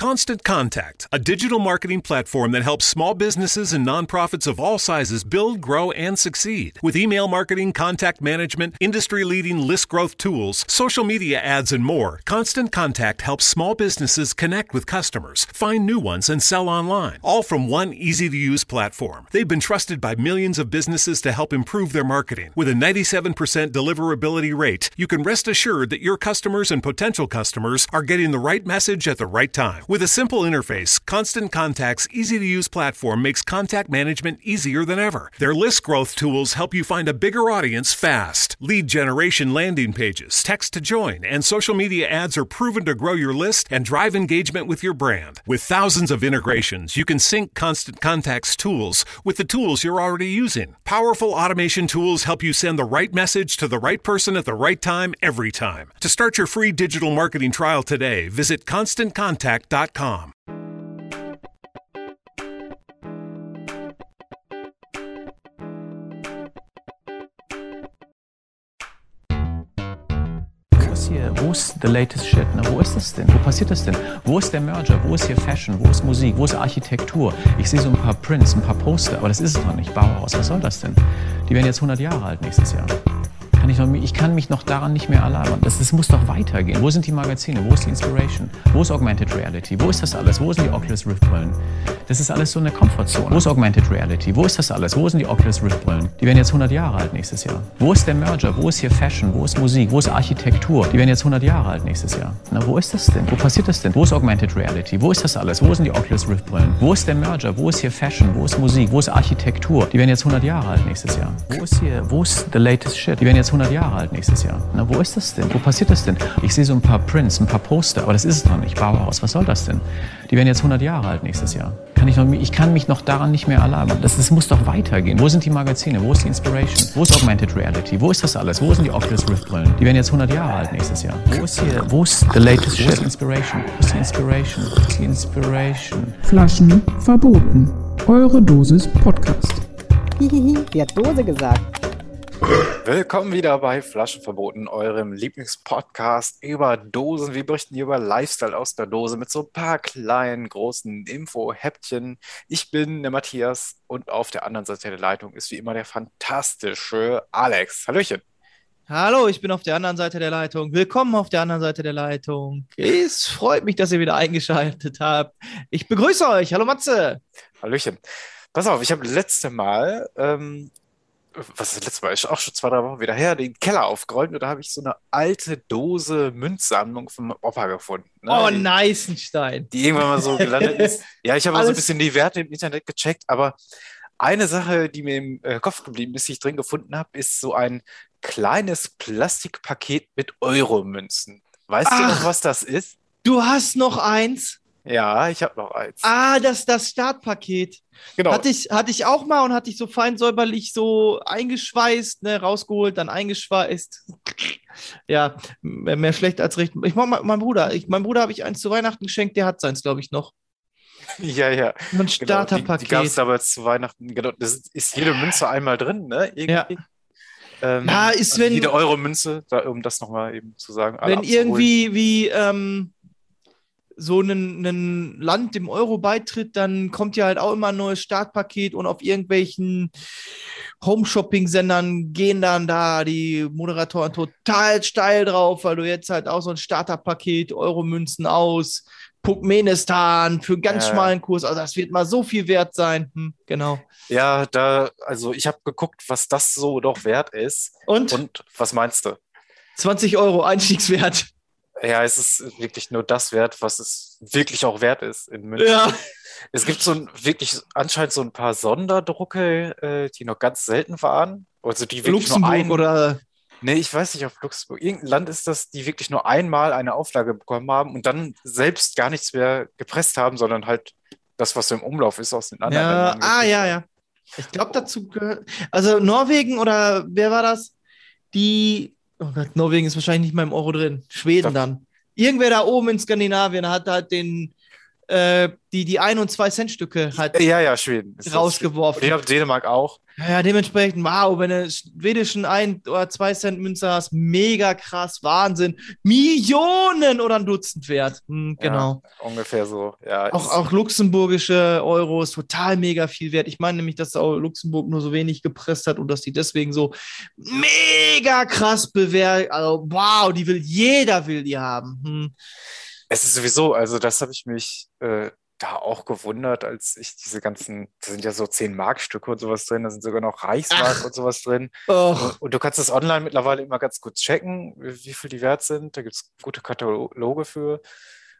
Constant Contact, a digital marketing platform that helps small businesses and nonprofits of all sizes build, grow, and succeed. With email marketing, contact management, industry leading list growth tools, social media ads, and more, Constant Contact helps small businesses connect with customers, find new ones, and sell online, all from one easy to use platform. They've been trusted by millions of businesses to help improve their marketing. With a 97% deliverability rate, you can rest assured that your customers and potential customers are getting the right message at the right time. With a simple interface, Constant Contact's easy to use platform makes contact management easier than ever. Their list growth tools help you find a bigger audience fast. Lead generation landing pages, text to join, and social media ads are proven to grow your list and drive engagement with your brand. With thousands of integrations, you can sync Constant Contact's tools with the tools you're already using. Powerful automation tools help you send the right message to the right person at the right time every time. To start your free digital marketing trial today, visit constantcontact.com. Was hier, wo ist the latest shit? Ne? Wo ist das denn? Wo passiert das denn? Wo ist der Merger? Wo ist hier Fashion? Wo ist Musik? Wo ist Architektur? Ich sehe so ein paar Prints, ein paar Poster, aber das ist es noch nicht. Bauhaus, was soll das denn? Die werden jetzt 100 Jahre alt nächstes Jahr. Kann ich, noch, ich kann mich noch daran nicht mehr erlabern. Das, das muss doch weitergehen. Wo sind die Magazine? Wo ist die Inspiration? Wo ist Augmented Reality? Wo ist das alles? Wo sind die Oculus Rift Brillen? Das ist alles so eine Komfortzone. Wo ist Augmented Reality? Wo ist das alles? Wo sind die Oculus Rift Brillen? Die werden jetzt 100 Jahre alt nächstes Jahr. Wo ist der Merger? Wo ist hier Fashion? Wo ist Musik? Wo ist Architektur? Die werden jetzt 100 Jahre alt nächstes Jahr. Na, wo ist das denn? Wo passiert das denn? Wo ist Augmented Reality? Wo ist das alles? Wo sind die Oculus Rift Brillen? Wo ist der Merger? Wo ist hier Fashion? Wo ist Musik? Wo ist Architektur? Die werden jetzt 100 Jahre alt nächstes Jahr. Wo ist hier? Wo ist the latest shit? Die werden jetzt 100 Jahre alt nächstes Jahr. Na, wo ist das denn? Wo passiert das denn? Ich sehe so ein paar Prints, ein paar Poster, aber das ist es noch nicht. Bauhaus, was soll das denn? Die werden jetzt 100 Jahre alt nächstes Jahr. Kann ich, noch, ich kann mich noch daran nicht mehr erlabern. Das, das muss doch weitergehen. Wo sind die Magazine? Wo ist die Inspiration? Wo ist Augmented Reality? Wo ist das alles? Wo sind die Oculus Rift Brillen? Die werden jetzt 100 Jahre alt nächstes Jahr. Wo ist hier? Wo ist the latest shit? Wo ist die Inspiration? Wo ist die Inspiration? Wo ist die Inspiration? Flaschen verboten. Eure Dosis Podcast. Hihihi, die hat Dose gesagt. Willkommen wieder bei Flaschenverboten, eurem Lieblingspodcast über Dosen. Wir berichten hier über Lifestyle aus der Dose mit so ein paar kleinen, großen Info-Häppchen. Ich bin der Matthias und auf der anderen Seite der Leitung ist wie immer der fantastische Alex. Hallöchen. Hallo, ich bin auf der anderen Seite der Leitung. Willkommen auf der anderen Seite der Leitung. Es freut mich, dass ihr wieder eingeschaltet habt. Ich begrüße euch. Hallo Matze. Hallöchen. Pass auf, ich habe letzte Mal ähm, was ist das letzte Mal? Ist auch schon zwei, drei Wochen wieder her, den Keller aufgeräumt und da habe ich so eine alte Dose Münzsammlung vom Opa gefunden. Ne? Oh, die, Neisenstein. die irgendwann mal so gelandet ist. Ja, ich habe mal so ein bisschen die Werte im Internet gecheckt, aber eine Sache, die mir im äh, Kopf geblieben ist, die ich drin gefunden habe, ist so ein kleines Plastikpaket mit Euromünzen. Weißt du noch, Ach. was das ist? Du hast noch eins. Ja, ich habe noch eins. Ah, das das Startpaket. genau. Hatte ich, hatte ich auch mal und hatte ich so fein säuberlich so eingeschweißt, ne, rausgeholt, dann eingeschweißt. Ja, mehr mehr schlecht als recht. Ich mein, mein Bruder, ich, mein Bruder habe ich eins zu Weihnachten geschenkt, der hat seins, glaube ich, noch. ja, ja. Ein Genau, die, die Starterpaket. gab es damals zu Weihnachten. Genau, das ist, ist jede Münze einmal drin, ne? Irgendwie. Ähm, Ja, ist, also wenn- jede Euro-Münze, da, um das nochmal eben zu sagen. Wenn irgendwie wie ähm, so ein, ein Land dem Euro beitritt, dann kommt ja halt auch immer ein neues Startpaket und auf irgendwelchen Home-Shopping-Sendern gehen dann da die Moderatoren total steil drauf, weil du jetzt halt auch so ein Starterpaket, Euro-Münzen aus, Turkmenistan für einen ganz Ja. schmalen Kurs, also das wird mal so viel wert sein. Hm, genau. Ja, da, also ich habe geguckt, was das so doch wert ist. Und, Und was meinst du? 20 Euro Einstiegswert. Ja, es ist wirklich nur das wert, was es wirklich auch wert ist in München. Ja. Es gibt so ein, wirklich anscheinend so ein paar Sonderdrucke, äh, die noch ganz selten waren. Also die wirklich nur Luxemburg ein, oder Nee, ich weiß nicht, auf Luxemburg. Irgendein Land ist das, die wirklich nur einmal eine Auflage bekommen haben und dann selbst gar nichts mehr gepresst haben, sondern halt das, was so im Umlauf ist, aus den anderen Ja, Ländern. ah, ja, ja. Ich glaube, dazu gehört. Also Norwegen oder wer war das? Die. Oh Gott, Norwegen ist wahrscheinlich nicht mal im Euro drin. Schweden Doch. dann. Irgendwer da oben in Skandinavien hat halt den äh, die, die 1 und 2 Cent Stücke hat Ja, ja, Schweden. Ist rausgeworfen. Ich glaube, Dänemark auch. Ja, dementsprechend, wow, wenn du schwedischen 1 oder 2 Cent Münze hast, mega krass, Wahnsinn. Millionen oder ein Dutzend wert. Hm, genau. Ja, ungefähr so. Ja, Auch, ist- auch luxemburgische Euros total mega viel wert. Ich meine nämlich, dass auch Luxemburg nur so wenig gepresst hat und dass die deswegen so mega krass bewertet. Also, wow, die will jeder will die haben. Hm. Es ist sowieso, also das habe ich mich äh, da auch gewundert, als ich diese ganzen, da sind ja so 10 Markstücke und sowas drin, da sind sogar noch Reichsmark Ach. und sowas drin. Och, Und du kannst das online mittlerweile immer ganz gut checken, wie viel die wert sind. Da gibt es gute Kataloge für.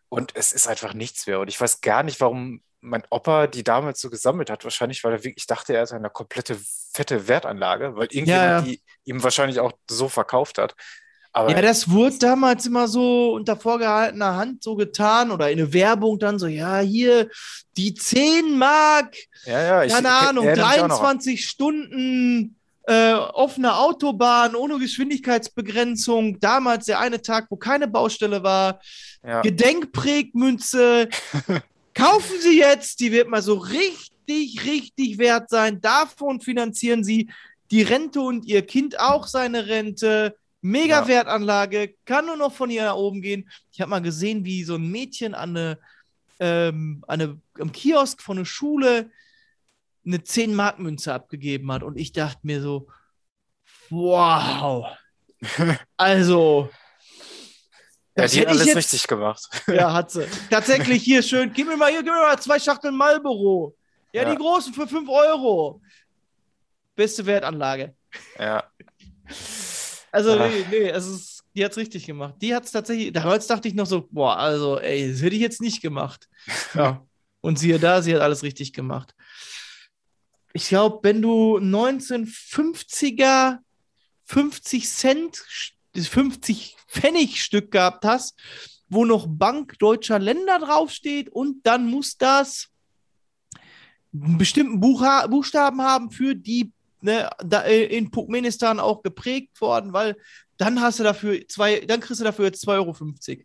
Und es ist einfach nichts mehr. Und ich weiß gar nicht, warum mein Opa die damals so gesammelt hat. Wahrscheinlich, weil er wirklich dachte, er hat eine komplette fette Wertanlage, weil irgendjemand ja. die ihm wahrscheinlich auch so verkauft hat. Aber Ja, das wurde damals immer so unter vorgehaltener Hand so getan oder in der Werbung dann so, ja, hier die 10 Mark, ja, ja, ich keine Ahnung, auch noch an- 23 Stunden äh, offene Autobahn ohne Geschwindigkeitsbegrenzung. Damals der eine Tag, wo keine Baustelle war. Ja. Gedenkprägmünze. Kaufen Sie jetzt, die wird mal so richtig, richtig wert sein. Davon finanzieren Sie die Rente und Ihr Kind auch seine Rente. Mega Ja. Wertanlage, kann nur noch von hier nach oben gehen. Ich habe mal gesehen, wie so ein Mädchen an eine, ähm, an eine, am Kiosk von einer Schule eine 10-Mark-Münze abgegeben hat. Und ich dachte mir so, wow. Also, Ja, die hat alles jetzt- richtig gemacht. ja, hat sie. Tatsächlich hier schön. Gib mir mal hier, gib mir mal zwei Schachteln Marlboro. Ja, Ja. die großen für 5 Euro. Beste Wertanlage. Ja. Also, Ah. nee, nee, es ist, die hat's richtig gemacht. Die hat's tatsächlich, damals dachte ich noch so, boah, also, ey, das hätte ich jetzt nicht gemacht. Ja. Und siehe da, sie hat alles richtig gemacht. Ich glaube, wenn du 1950er 50 Cent, das 50 Pfennig Stück gehabt hast, wo noch Bank deutscher Länder draufsteht und dann muss das einen bestimmten Buchha Buchstaben haben für die ne, da, äh, in Turkmenistan auch geprägt worden, weil dann hast du dafür zwei, dann kriegst du dafür jetzt 2,50 Euro.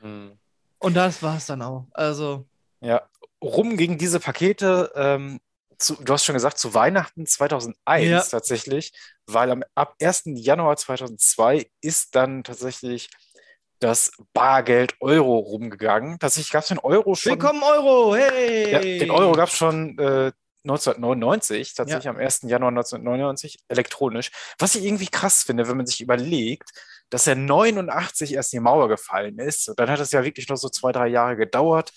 Hm. Und das war es dann auch. Also, Ja, rum gegen diese Pakete, ähm, zu, du hast schon gesagt, zu Weihnachten 2001 Ja. tatsächlich, weil am, ab 1. Januar 2002 ist dann tatsächlich das Bargeld Euro rumgegangen. Tatsächlich gab es den Euro schon. willkommen Euro, hey! Ja, den Euro gab es schon äh, 1999, tatsächlich am 1. Januar 1999, elektronisch. Was ich irgendwie krass finde, wenn man sich überlegt, dass er 89 erst die Mauer gefallen ist. Und dann hat es ja wirklich noch so zwei, drei Jahre gedauert,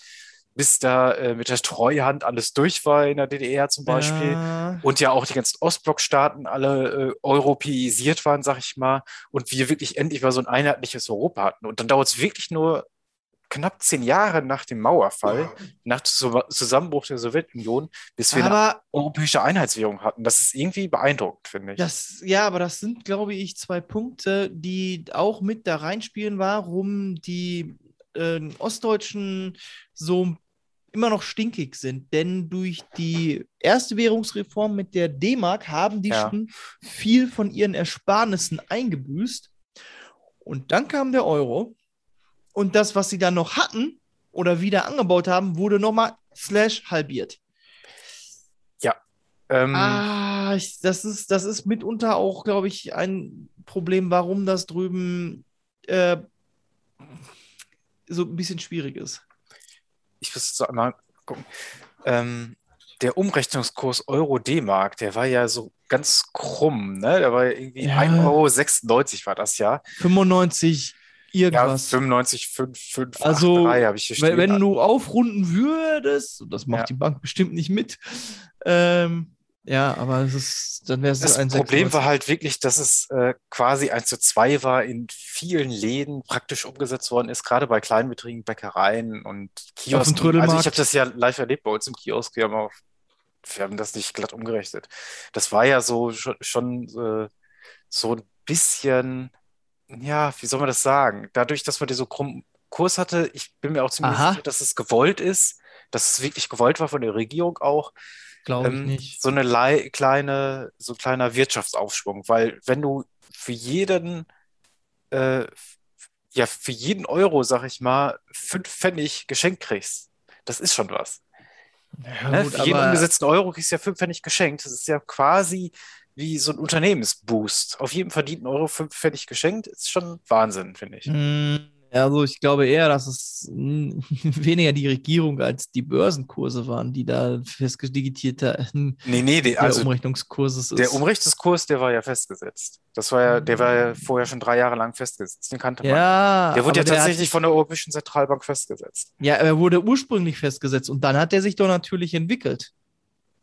bis da äh, mit der Treuhand alles durch war in der DDR zum Beispiel. Ja. Und ja auch die ganzen Ostblockstaaten alle äh, europäisiert waren, sag ich mal. Und wir wirklich endlich mal so ein einheitliches Europa hatten. Und dann dauert es wirklich nur knapp zehn Jahre nach dem Mauerfall, nach dem Zu- Zusammenbruch der Sowjetunion, bis wir eine Aber europäische Einheitswährung hatten. Das ist irgendwie beeindruckend, finde ich. das, ja, aber das sind, glaube ich, zwei Punkte, die auch mit da reinspielen, warum die äh, Ostdeutschen so immer noch stinkig sind. Denn durch die erste Währungsreform mit der D-Mark haben die Ja. schon viel von ihren Ersparnissen eingebüßt. Und dann kam der Euro. Und das, was sie dann noch hatten oder wieder angebaut haben, wurde nochmal slash halbiert. Ähm, Ah, ich, das ist, das ist mitunter auch, glaube ich, ein Problem, warum das drüben äh, so ein bisschen schwierig ist. ich muss so einmal gucken. Ähm, der Umrechnungskurs Euro-D-Mark, der war ja so ganz krumm, ne? Der war ja irgendwie Ja. 1,96 Euro war das ja. 95 Ja, irgendwas. 95, 5, 5, Also, 3 habe ich hier wenn, stehen. wenn du aufrunden würdest, und das macht Ja. die Bank bestimmt nicht mit, ähm, ja, aber es ist, dann wäre es Das ein Problem 96. war halt wirklich, dass es äh, quasi 1 zu 2 war, in vielen Läden praktisch umgesetzt worden ist, gerade bei Kleinbetrieben, Bäckereien und Kiosken. Also ich habe das ja live erlebt bei uns im Kiosk. Wir haben, auch, wir haben das nicht glatt umgerechnet. Das war ja so schon, schon äh, so ein bisschen, ja, wie soll man das sagen? Dadurch, dass man den so krummen Kurs hatte, ich bin mir auch ziemlich Aha. sicher, dass es gewollt ist, dass es wirklich gewollt war von der Regierung auch Glaube ich ähm, nicht. so eine lei- kleine, so ein kleiner Wirtschaftsaufschwung, weil wenn du für jeden, äh, ja, für jeden Euro, sag ich mal, fünf Pfennig geschenkt kriegst, Das ist schon was. Ja, Ne? gut, Für jeden umgesetzten Euro kriegst du ja fünf Pfennig geschenkt. Das ist ja quasi wie so ein Unternehmensboost. Auf jedem verdienten Euro fünf Pfennig geschenkt, ist schon Wahnsinn, finde ich. Mm, Also ich glaube eher, dass es mm, weniger die Regierung als die Börsenkurse waren, die da festdigitiert haben. Nee, nee, die, Der also Umrechnungskurses ist. der Umrechnungskurs, der war ja festgesetzt. Das war ja, der war ja vorher schon drei Jahre lang festgesetzt. Den kannte man. ja, Der wurde ja der tatsächlich Hat, von der Europäischen Zentralbank festgesetzt. ja, er wurde ursprünglich festgesetzt und dann hat er sich doch natürlich entwickelt.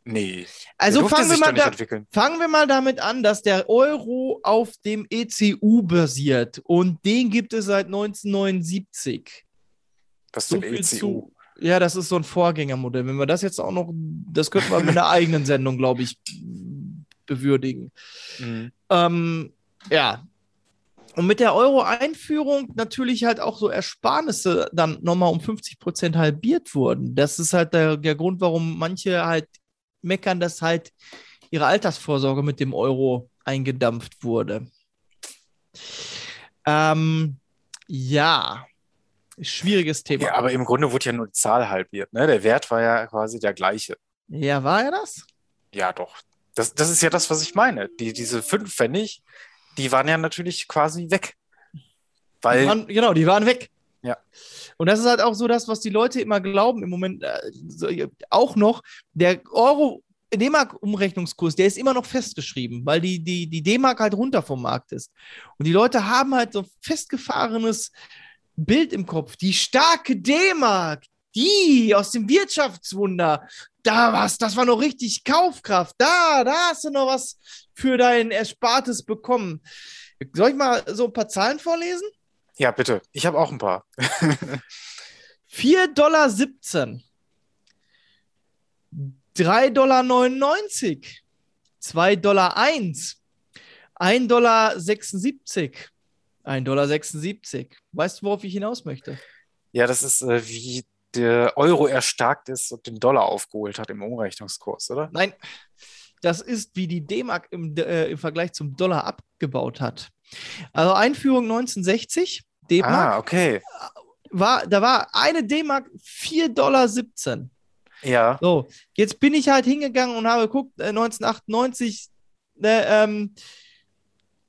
Nee. Also fangen wir, mal da, fangen wir mal damit an, dass der Euro auf dem ECU basiert und den gibt es seit 1979. Was So viel ECU. zu. Ja, das ist so ein Vorgängermodell. Wenn wir das jetzt auch noch, das könnten wir mit einer eigenen Sendung, glaube ich, bewürdigen. Mhm. Ähm, ja. Und mit der Euro-Einführung natürlich halt auch so Ersparnisse dann nochmal um 50 Prozent halbiert wurden. Das ist halt der, der Grund, warum manche halt meckern, dass halt ihre Altersvorsorge mit dem Euro eingedampft wurde. Ähm, ja, schwieriges Thema. Ja, aber im Grunde wurde ja nur die Zahl halbiert. Ne? Der Wert war ja quasi der gleiche. Ja, war er das? Ja, doch. Das, das ist ja das, was ich meine. Die, diese fünf Pfennig, die waren ja natürlich quasi weg. Die Weil, waren, genau, die waren weg. Ja. Und das ist halt auch so das, was die Leute immer glauben im Moment äh, so, auch noch. Der Euro, D-Mark-Umrechnungskurs, der ist immer noch festgeschrieben, weil die, die, die D-Mark halt runter vom Markt ist. Und die Leute haben halt so ein festgefahrenes Bild im Kopf. Die starke D-Mark, die aus dem Wirtschaftswunder, da was, das war noch richtig Kaufkraft. Da, da hast du noch was für dein Erspartes bekommen. Soll ich mal so ein paar Zahlen vorlesen? Ja, bitte. Ich habe auch ein paar. 4,17 Dollar. 3,99 Dollar. 2 Dollar 1. 1,76 Dollar. 1,76 Dollar. Weißt du, worauf ich hinaus möchte? Ja, das ist, äh, wie der Euro erstarkt ist und den Dollar aufgeholt hat im Umrechnungskurs, oder? Nein, das ist, wie die D-Mark im, äh, im Vergleich zum Dollar abgebaut hat. Also Einführung 1960, D-Mark, Ah, okay. war, da war eine D-Mark 4,17 Dollar. Ja, So, jetzt bin ich halt hingegangen und habe geguckt, äh, 1998, ne, ähm,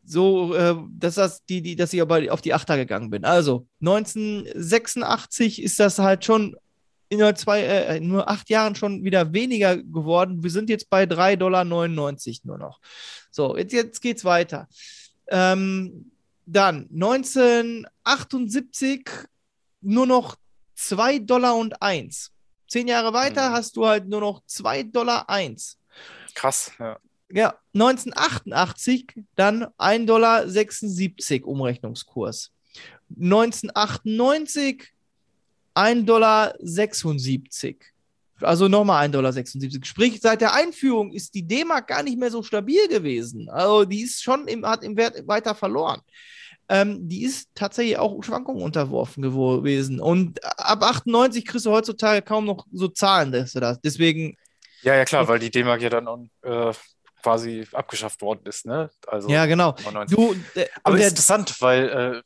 so, äh, dass, das die, die, dass ich aber auf die Achter gegangen bin. Also, 1986 ist das halt schon in nur, zwei, äh, in nur acht Jahren schon wieder weniger geworden. Wir sind jetzt bei 3,99 Dollar nur noch. So, jetzt, jetzt geht's weiter. Ähm, dann 1978 nur noch 2 Dollar und 1. Zehn Jahre weiter Mhm. hast du halt nur noch 2 Dollar 1. krass. Ja. Ja, 1988 dann 1,76 Dollar Umrechnungskurs. 1998 1,76 Dollar. Also nochmal 1,76 Dollar. Sprich, seit der Einführung ist die D-Mark gar nicht mehr so stabil gewesen. Also die ist schon im, hat im Wert weiter verloren. Ähm, die ist tatsächlich auch Schwankungen unterworfen gewesen. Und ab 98 kriegst du heutzutage kaum noch so Zahlen, dass du das. Deswegen ja, ja, klar, weil die D-Mark ja dann äh, quasi abgeschafft worden ist, ne? Also Ja, genau. 99. Du, äh, Aber der, interessant, weil äh,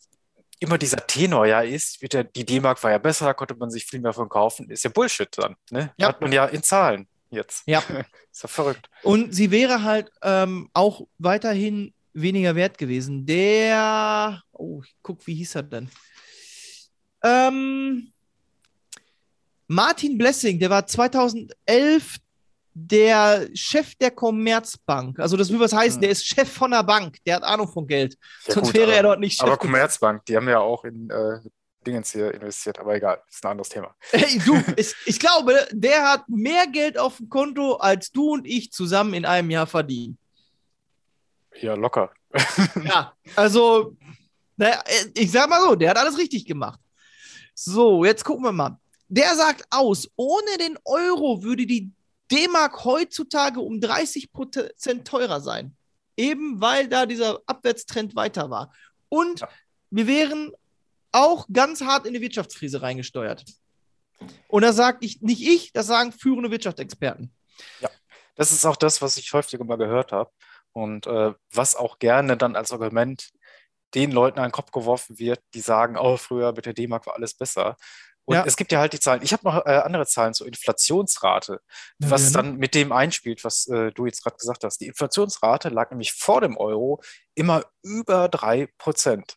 immer dieser Tenor ja ist, ja, die D-Mark war ja besser, da konnte man sich viel mehr von kaufen. Ist ja Bullshit dann, ne? Ja. Hat man ja in Zahlen jetzt. Ja. Ist ja verrückt. und sie wäre halt ähm, auch weiterhin weniger wert gewesen. Der, oh, ich guck, wie hieß er denn? Ähm, Martin Blessing, der war 2011 der Chef der Commerzbank. Also das will was heißen, Hm. der ist Chef von der Bank, der hat Ahnung von Geld. Ja, Sonst gut, wäre er aber- dort nicht Chef. Aber. Commerzbank, die haben ja auch in äh, Dingens hier investiert, aber egal, ist ein anderes Thema. Hey, du, ich, ich glaube, der hat mehr Geld auf dem Konto, als du und ich zusammen in einem Jahr verdienen. Ja, locker. Ja, also, naja, ich sag mal so, der hat alles richtig gemacht. So, jetzt gucken wir mal. Der sagt aus, ohne den Euro würde die D-Mark heutzutage um 30 Prozent teurer sein. Eben weil da dieser Abwärtstrend weiter war. Und Ja. wir wären auch ganz hart in die Wirtschaftskrise reingesteuert. Und das sagt ich, nicht ich, das sagen führende Wirtschaftsexperten. Das ist auch das, was ich häufiger mal gehört habe und äh, was auch gerne dann als Argument den Leuten an den Kopf geworfen wird, die sagen, oh, früher mit der D-Mark war alles besser. Und Ja. es gibt ja halt die Zahlen. Ich habe noch äh, andere Zahlen zur Inflationsrate, was gerne. dann mit dem einspielt, was äh, du jetzt gerade gesagt hast. Die Inflationsrate lag nämlich vor dem Euro immer über drei Prozent.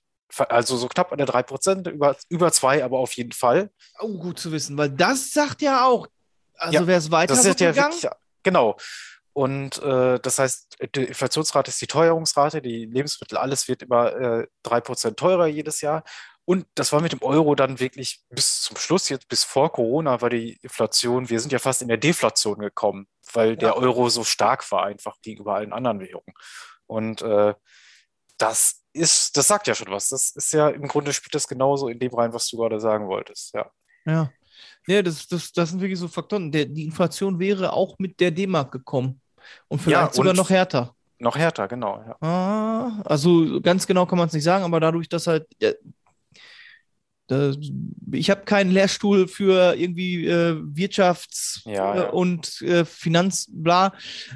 Also so knapp an der drei Prozent, über, über zwei, aber auf jeden Fall. Oh, gut zu wissen, weil das sagt ja auch, also Ja, wäre es weiter Das so ist ja wirklich, genau. Und äh, das heißt, die Inflationsrate ist die Teuerungsrate, die Lebensmittel, alles wird immer äh, 3% teurer jedes Jahr. Und das war mit dem Euro dann wirklich bis zum Schluss, jetzt bis vor Corona war die Inflation, wir sind ja fast in der Deflation gekommen, weil der Euro so stark war einfach gegenüber allen anderen Währungen. Und äh, das ist, das sagt ja schon was. Das ist ja im Grunde spielt das genauso in dem rein, was du gerade sagen wolltest. Ja. Ja. Nee, das, das, das sind wirklich so Faktoren. Der, die Inflation wäre auch mit der D-Mark gekommen. Und vielleicht Ja, sogar und- noch härter. Noch härter, genau. Ja. Ah, also ganz genau kann man es nicht sagen, aber dadurch, dass halt. Ja, da, ich habe keinen Lehrstuhl für irgendwie äh, Wirtschafts- Ja, äh, und äh, Finanzbla.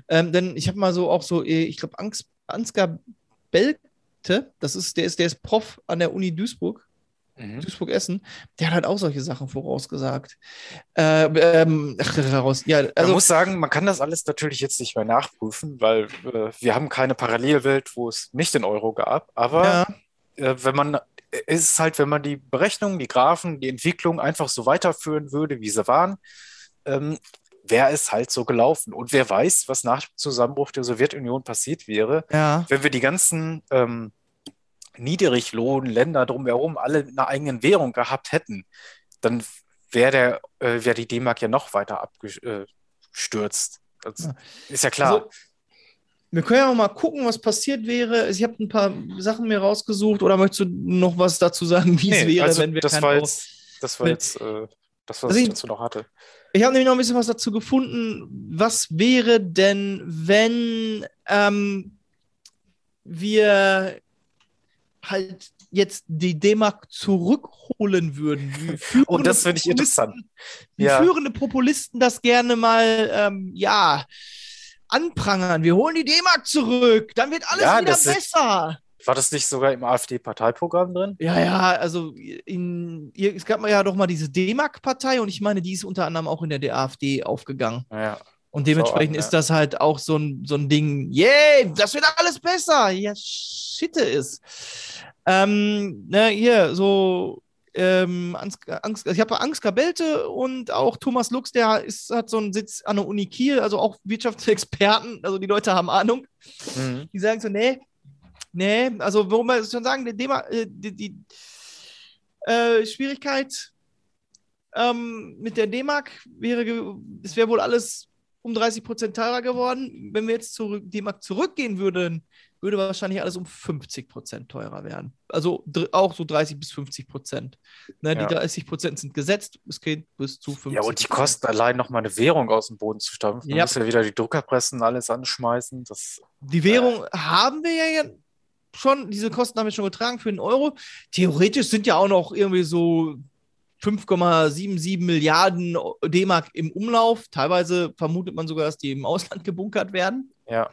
Ähm, denn ich habe mal so auch so, äh, ich glaube, Ans Ansgar Belte, das ist, der ist, der ist Prof an der Uni Duisburg. Mhm. Duisburg-Essen, der hat halt auch solche Sachen vorausgesagt. Äh, ähm, ach, raus. Ja, Man also, muss sagen, man kann das alles natürlich jetzt nicht mehr nachprüfen, weil äh, wir haben keine Parallelwelt, wo es nicht den Euro gab. Aber ja, äh, wenn man, es ist halt, wenn man die Berechnungen, die Graphen, die Entwicklung einfach so weiterführen würde, wie sie waren, ähm, wäre es halt so gelaufen. Und wer weiß, was nach dem Zusammenbruch der Sowjetunion passiert wäre, ja, wenn wir die ganzen ähm, Niedriglohnländer drumherum alle eine eigenen Währung gehabt hätten, dann wäre äh, wäre die D-Mark ja noch weiter abgestürzt. Das Ja. ist ja klar. Also, wir können ja auch mal gucken, was passiert wäre. Ich habe ein paar Sachen mir rausgesucht oder möchtest du noch was dazu sagen, wie es Nee, wäre, also wenn wir das war jetzt, das war jetzt äh, das, was Also ich ich- dazu noch hatte. Ich habe nämlich noch ein bisschen was dazu gefunden. Was wäre denn, wenn ähm, wir halt jetzt die D-Mark zurückholen würden? Wie führende Oh, das finde ich interessant. Wie Ja. führende Populisten das gerne mal, ähm, ja, anprangern. Wir holen die D-Mark zurück, dann wird alles Ja, wieder ist- besser. War das nicht sogar im AfD-Parteiprogramm drin? Ja, ja, also in, es gab ja doch mal diese D-Mark-Partei und ich meine, die ist unter anderem auch in der, der AfD aufgegangen. Ja. Und dementsprechend ja. ist das halt auch so ein, so ein Ding, yay, das wird alles besser. Ja, shit ist. Ähm, ne, hier, so, ähm, Ans- ich habe Ansgar Belte und auch Thomas Lux, der ist, hat so einen Sitz an der Uni Kiel, also auch Wirtschaftsexperten, also die Leute haben Ahnung. Mhm. Die sagen so, nee, nee, also warum wir schon sagen, die, äh, die, die äh, Schwierigkeit ähm, mit der D-Mark wäre, es wäre wohl alles um 30 Prozent teurer geworden. Wenn wir jetzt zurück, D-Mark zurückgehen würden, würde wahrscheinlich alles um 50 Prozent teurer werden. Also auch so 30 bis 50 Prozent. Ne, Ja. Die 30 Prozent sind gesetzt, es geht bis zu 50 Ja, und die kosten allein noch mal eine Währung aus dem Boden zu stampfen. Man Ja. muss ja wieder die Druckerpressen alles anschmeißen. Das, Die Währung haben wir ja schon, diese Kosten haben wir schon getragen für einen Euro. Theoretisch sind ja auch noch irgendwie so 5,77 Milliarden D-Mark im Umlauf. Teilweise vermutet man sogar, dass die im Ausland gebunkert werden. ja.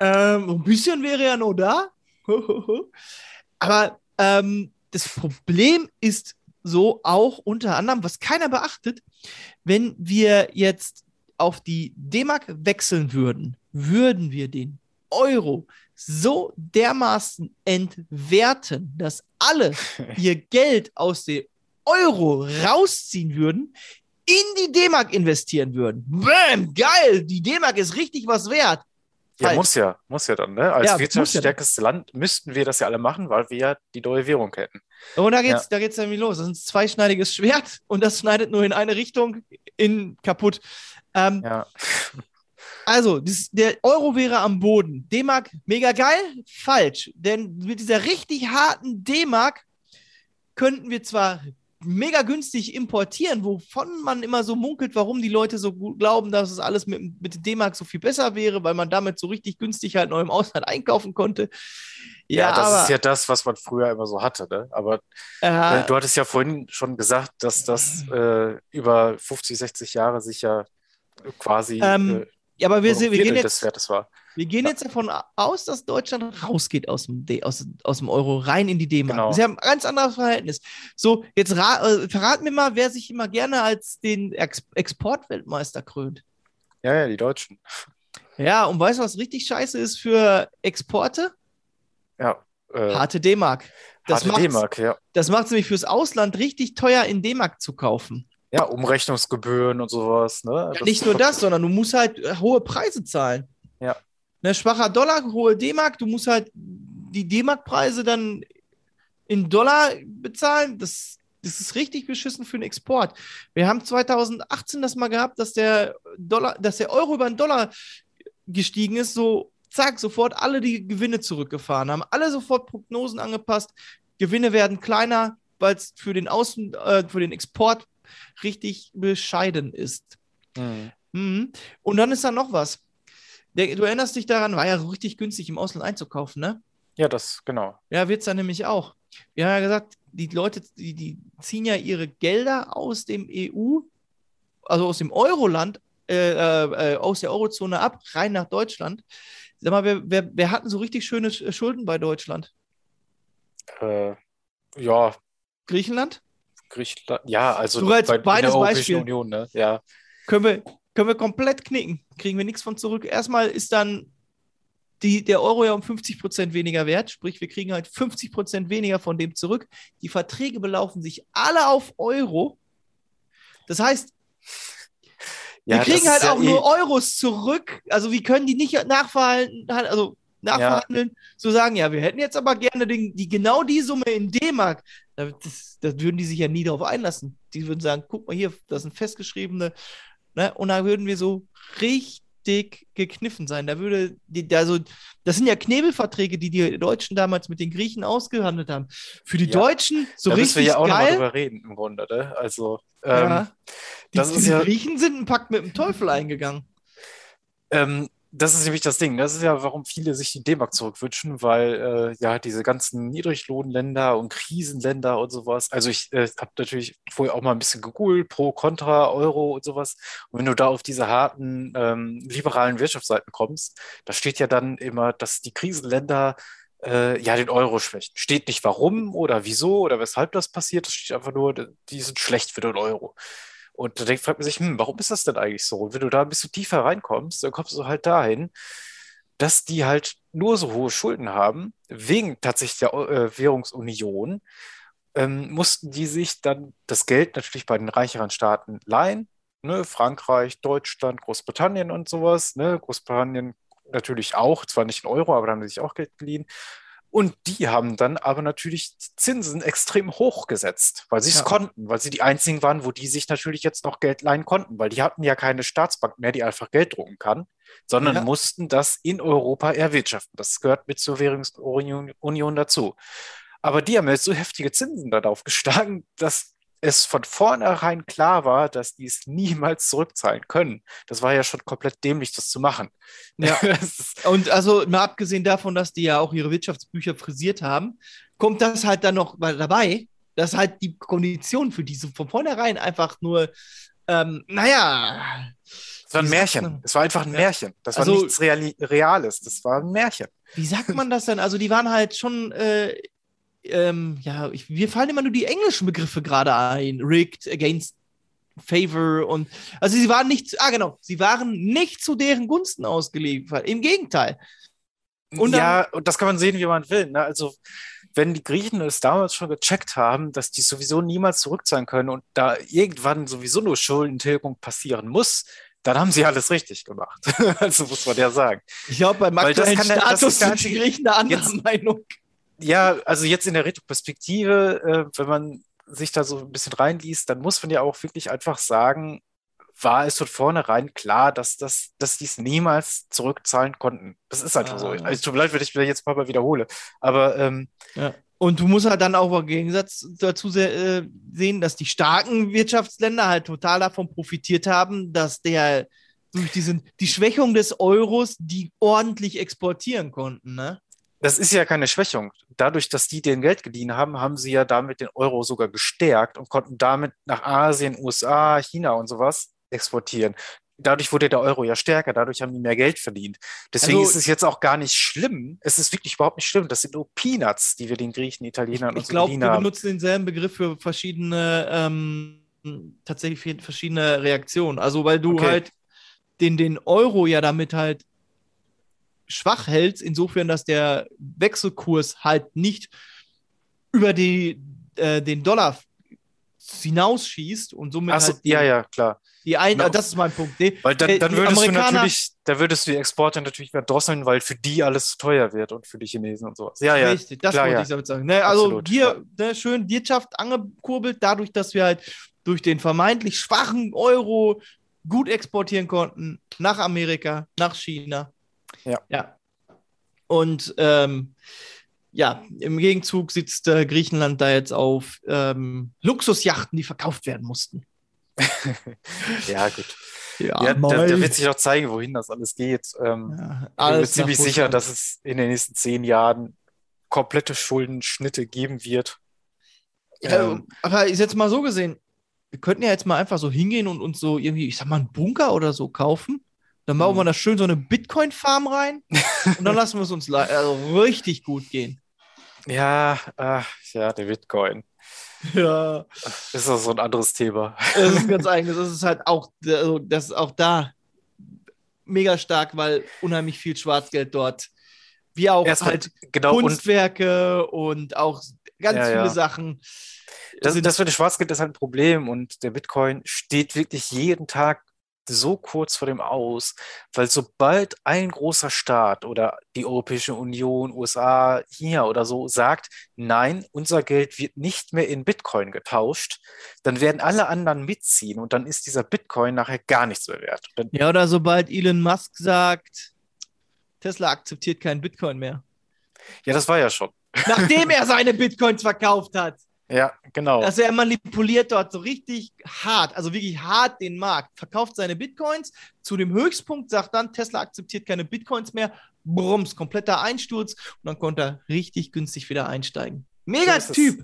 Ähm, ein bisschen wäre ja noch da. Aber ähm, das Problem ist so auch unter anderem, was keiner beachtet, wenn wir jetzt auf die D-Mark wechseln würden, würden wir den Euro so dermaßen entwerten, dass alle ihr Geld aus dem Euro rausziehen würden, in die D-Mark investieren würden. Bäm, geil, die D-Mark ist richtig was wert. Ja, Falsch. muss ja, muss ja dann, ne? Als Ja, muss ja Land müssten wir das ja alle machen, weil wir ja die neue Währung hätten. Und da geht's, da geht's nämlich los. Das ist ein zweischneidiges Schwert und das schneidet nur in eine Richtung in kaputt. Ähm, Ja. Also, das, der Euro wäre am Boden. D-Mark, mega geil? Falsch. Denn mit dieser richtig harten D-Mark könnten wir zwar mega günstig importieren, wovon man immer so munkelt, warum die Leute so gut glauben, dass es alles mit, mit D-Mark so viel besser wäre, weil man damit so richtig günstig halt noch im Ausland einkaufen konnte. Ja, das aber, ist ja das, was man früher immer so hatte, ne? Aber äh, äh, du hattest ja vorhin schon gesagt, dass das äh, über 50, 60 Jahre sich ja quasi Ähm, äh, Ja, aber wir, sehen, wir, gehen jetzt, Wertes war. wir gehen jetzt davon aus, dass Deutschland rausgeht aus dem, D, aus, aus dem Euro, rein in die D-Mark. Genau. Das ist ja ein ganz anderes Verhältnis. So, jetzt ra äh, verrat mir mal, wer sich immer gerne als den Ex Exportweltmeister krönt. Ja, ja, die Deutschen. Ja, und weißt du, was richtig scheiße ist für Exporte? Ja. Äh, Harte D-Mark. Das harte D-Mark, ja. Das macht es nämlich fürs Ausland richtig teuer, in D-Mark zu kaufen. Ja, Umrechnungsgebühren und sowas, ne? Ja, nicht nur das, sondern du musst halt äh, hohe Preise zahlen. Ja. Ne, schwacher Dollar, hohe D-Mark, du musst halt die D-Mark-Preise dann in Dollar bezahlen. Das, das ist richtig beschissen für den Export. Wir haben 2018 das mal gehabt, dass der Dollar, dass der Euro über den Dollar gestiegen ist, so zack, sofort alle die Gewinne zurückgefahren, haben alle sofort Prognosen angepasst. Gewinne werden kleiner, weil es für den Außen, äh, für den Export richtig bescheiden ist. Mhm. Mhm. Und dann ist da noch was. Der, du erinnerst dich daran, war ja richtig günstig im Ausland einzukaufen, ne? Ja, das, genau. Ja, wird es dann nämlich auch. Wir haben ja gesagt, die Leute, die, die ziehen ja ihre Gelder aus dem EU, also aus dem Euroland, äh, äh, äh, aus der Eurozone ab, rein nach Deutschland. Sag mal, wer, wer, wer hatten so richtig schöne Sch- Schulden bei Deutschland? Äh, ja, Griechenland? Griechenland, ja, also als bei, in beides der Europäischen Beispiel. Union, ne? Ja. können wir, können wir komplett knicken. Kriegen wir nichts von zurück. Erstmal ist dann die, der Euro ja um 50 Prozent weniger wert, sprich, wir kriegen halt 50 Prozent weniger von dem zurück. Die Verträge belaufen sich alle auf Euro. Das heißt, wir Ja, kriegen halt ja auch eh- nur Euros zurück. Also, wir können die nicht nachverhandeln, also nachverhandeln, so sagen, ja, wir hätten jetzt aber gerne den, die, genau die Summe in D-Mark. Da, das, da würden die sich ja nie darauf einlassen. Die würden sagen, guck mal hier, das sind festgeschriebene, ne? Und da würden wir so richtig gekniffen sein. Da würde, die, also, das sind ja Knebelverträge, die die Deutschen damals mit den Griechen ausgehandelt haben. Für die Ja. Deutschen so da müssen wir richtig ja auch nochmal geil. drüber reden, im Grunde, ne? Also, ähm, ja. Die, das die ja- Griechen sind einen Pakt mit dem Teufel eingegangen. Ähm, das ist nämlich das Ding. Das ist ja, warum viele sich die D-Mark zurückwünschen, weil äh, ja diese ganzen Niedriglohnländer und Krisenländer und sowas. Also ich äh, habe natürlich vorher auch mal ein bisschen gegoogelt, pro, contra, Euro und sowas. Und wenn du da auf diese harten ähm, liberalen Wirtschaftsseiten kommst, da steht ja dann immer, dass die Krisenländer äh, ja den Euro schwächen. Steht nicht warum oder wieso oder weshalb das passiert. Es steht einfach nur, die sind schlecht für den Euro. Und da fragt man sich, hm, warum ist das denn eigentlich so? Und wenn du da ein bisschen tiefer reinkommst, dann kommst du halt dahin, dass die halt nur so hohe Schulden haben, wegen tatsächlich der äh, Währungsunion, ähm, mussten die sich dann das Geld natürlich bei den reicheren Staaten leihen, ne? Frankreich, Deutschland, Großbritannien und sowas, ne? Großbritannien natürlich auch, zwar nicht in Euro, aber da haben sie sich auch Geld geliehen. Und die haben dann aber natürlich Zinsen extrem hoch gesetzt, weil sie es Ja. konnten, weil sie die einzigen waren, wo die sich natürlich jetzt noch Geld leihen konnten, weil die hatten ja keine Staatsbank mehr, die einfach Geld drucken kann, sondern Ja. mussten das in Europa erwirtschaften. Das gehört mit zur Währungsunion Union dazu. Aber die haben jetzt so heftige Zinsen darauf geschlagen, dass es von vornherein klar war, dass die es niemals zurückzahlen können. Das war ja schon komplett dämlich, das zu machen. Ja. Und also mal abgesehen davon, dass die ja auch ihre Wirtschaftsbücher frisiert haben, kommt das halt dann noch mal dabei, dass halt die Konditionen für diese von vornherein einfach nur, ähm, naja, das war ein Märchen. Es war einfach ein. Märchen. Das war Also- nichts Reali Reales. Das war ein Märchen. wie sagt man das denn? Also die waren halt schon, äh, ähm, ja, ich, wir fallen immer nur die englischen Begriffe gerade ein. Rigged, against, favor und, also sie waren nicht, ah genau, sie waren nicht zu deren Gunsten ausgeliefert. Im Gegenteil. Und dann- ja, und das kann man sehen, wie man will. Ne? Also, wenn die Griechen es damals schon gecheckt haben, dass die sowieso niemals zurückzahlen können und da irgendwann sowieso nur Schuldentilgung passieren muss, dann haben sie alles richtig gemacht. also muss man ja sagen. Ich glaube, beim das aktuellen Status sind die Griechen eine andere Jetzt- Meinung. Ja, also jetzt in der Retroperspektive, äh, wenn man sich da so ein bisschen reinliest, dann muss man ja auch wirklich einfach sagen, war es von vornherein klar, dass, das, dass die es niemals zurückzahlen konnten. Das ist einfach so. Ah. Also tut mir leid, wenn ich mir jetzt ein paar Mal wiederhole. Aber ähm, Und du musst halt dann auch im Gegensatz dazu se äh, sehen, dass die starken Wirtschaftsländer halt total davon profitiert haben, dass der durch diesen, die Schwächung des Euros die ordentlich exportieren konnten, ne? Das ist ja keine Schwächung. Dadurch, dass die den Geld geliehen haben, haben sie ja damit den Euro sogar gestärkt und konnten damit nach Asien, USA, China und sowas exportieren. dadurch wurde der Euro ja stärker, dadurch haben die mehr Geld verdient. Deswegen Also- ist es jetzt auch gar nicht schlimm. Es ist wirklich überhaupt nicht schlimm. Das sind nur Peanuts, die wir den Griechen, Italienern und Ich glaube, wir benutzen denselben Begriff für verschiedene, ähm, tatsächlich für verschiedene Reaktionen. Also, weil du Okay. halt den, den Euro ja damit halt schwach hältst, insofern, dass der Wechselkurs halt nicht über die, äh, den Dollar hinausschießt und somit Ach so, halt die, ja, ja, klar. die ein, Genau. das ist mein Punkt. Nee, Weil dann, dann würdest du natürlich, da würdest du die Exporte natürlich wieder drosseln, weil für die alles zu teuer wird und für die Chinesen und sowas. Ja, ja. Richtig, das klar, wollte ja. ich damit sagen. Ne, also Absolut, hier ne, schön Wirtschaft angekurbelt, dadurch, dass wir halt durch den vermeintlich schwachen Euro gut exportieren konnten nach Amerika, nach China. Ja. ja. Und ähm, ja, im Gegenzug sitzt äh, Griechenland da jetzt auf ähm, Luxusjachten, die verkauft werden mussten. Ja, gut. Ja, Ja, da, da wird sich auch zeigen, wohin das alles geht. Ähm, ja, ich bin mir alles ziemlich sicher, dass es in den nächsten zehn Jahren komplette Schuldenschnitte geben wird. Ja, Ähm, aber ist jetzt mal so gesehen, wir könnten ja jetzt mal einfach so hingehen und uns so irgendwie, ich sag mal, einen Bunker oder so kaufen. Dann bauen Mhm. wir da schön so eine Bitcoin-Farm rein und dann lassen wir es uns also richtig gut gehen. ja, äh, ja, der Bitcoin. Ja, Das ist auch so ein anderes Thema. das ist ganz eigenes. Das ist halt auch, also das ist auch da mega stark, weil unheimlich viel Schwarzgeld dort, wie auch Erstmal, halt genau, und Kunstwerke und, auch ganz Ja, viele ja. Sachen. das, das mit dem Schwarzgeld ist halt ein Problem und der Bitcoin steht wirklich jeden Tag so kurz vor dem Aus, weil sobald ein großer Staat oder die Europäische Union, USA, China oder so sagt, nein, unser Geld wird nicht mehr in Bitcoin getauscht, dann werden alle anderen mitziehen und dann ist dieser Bitcoin nachher gar nichts mehr wert. Ja, oder sobald Elon Musk sagt, Tesla akzeptiert keinen Bitcoin mehr. ja, das war ja schon. Nachdem er seine Bitcoins verkauft hat. Ja, genau. Also er manipuliert dort so richtig hart, also wirklich hart den Markt, verkauft seine Bitcoins zu dem Höchstpunkt, sagt dann, Tesla akzeptiert keine Bitcoins mehr, brums, kompletter Einsturz und dann konnte er richtig günstig wieder einsteigen. Mega. Typ,